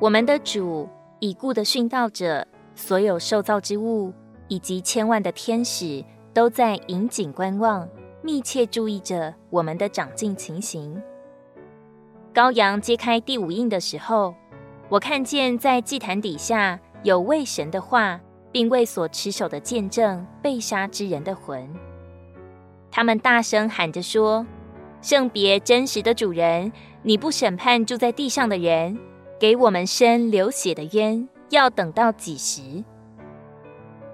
我们的主已故的殉道者，所有受造之物以及千万的天使，都在引颈观望，密切注意着我们的长进情形。羔羊揭开第五印的时候，我看见在祭坛底下有为神的话，并为所持守的见证被杀之人的魂。他们大声喊着说：“圣别真实的主人，你不审判住在地上的人，给我们伸流血的冤，要等到几时？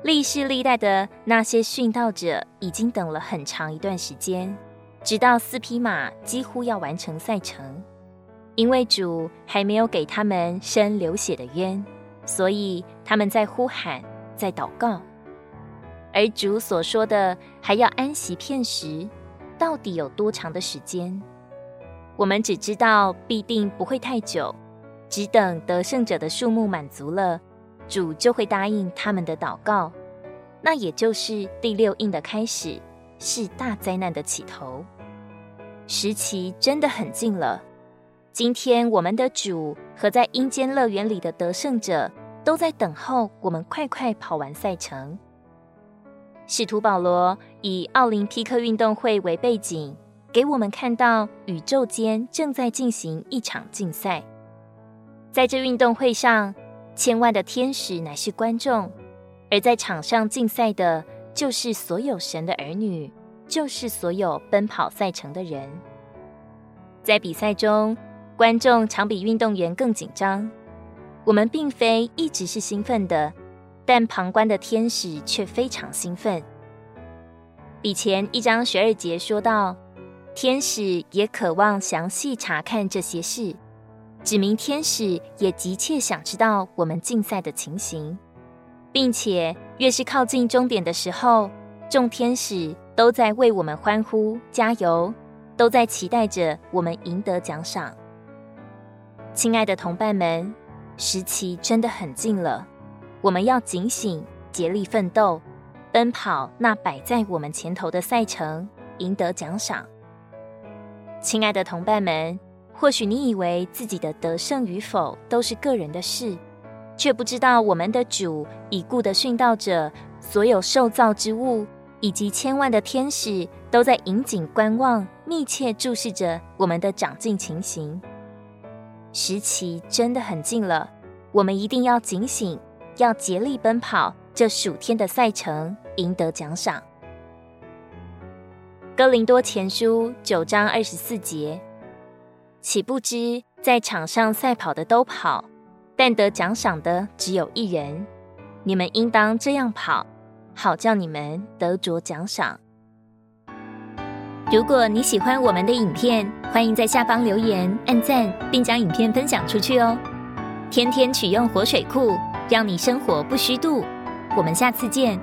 历世历代的那些殉道者已经等了很长一段时间，直到四匹马几乎要完成赛程，因为主还没有给他们伸流血的冤，所以他们在呼喊，在祷告。而主所说的还要安息片时，到底有多长的时间？我们只知道必定不会太久。只等得胜者的数目满足了，主就会答应他们的祷告。那也就是第六印的开始，是大灾难的起头。时期真的很近了。今天我们的主和在阴间乐园里的得胜者，都在等候我们快快跑完赛程。使徒保罗以奥林匹克运动会为背景，给我们看到宇宙间正在进行一场竞赛。在这运动会上，千万的天使乃是观众，而在场上竞赛的，就是所有神的儿女，就是所有奔跑赛程的人。在比赛中，观众常比运动员更紧张。我们并非一直是兴奋的，但旁观的天使却非常兴奋。以前一章十二节说到，天使也渴望详细查看这些事。指明天使也急切想知道我们竞赛的情形，并且越是靠近终点的时候，众天使都在为我们欢呼加油，都在期待着我们赢得奖赏。亲爱的同伴们，时期真的很近了，我们要警醒，竭力奋斗，奔跑那摆在我们前头的赛程，赢得奖赏。亲爱的同伴们。或许你以为自己的得胜与否都是个人的事，却不知道我们的主已故的殉道者，所有受造之物以及千万的天使都在引颈观望，密切注视着我们的长进情形。时期真的很近了，我们一定要警醒，要竭力奔跑这属天的赛程，赢得奖赏。哥林多前书九章二十四节。岂不知在场上赛跑的都跑，但得奖赏的只有一人。你们应当这样跑，好叫你们得着奖赏。如果你喜欢我们的影片，欢迎在下方留言、按赞，并将影片分享出去哦。天天取用活水库，让你生活不虚度。我们下次见。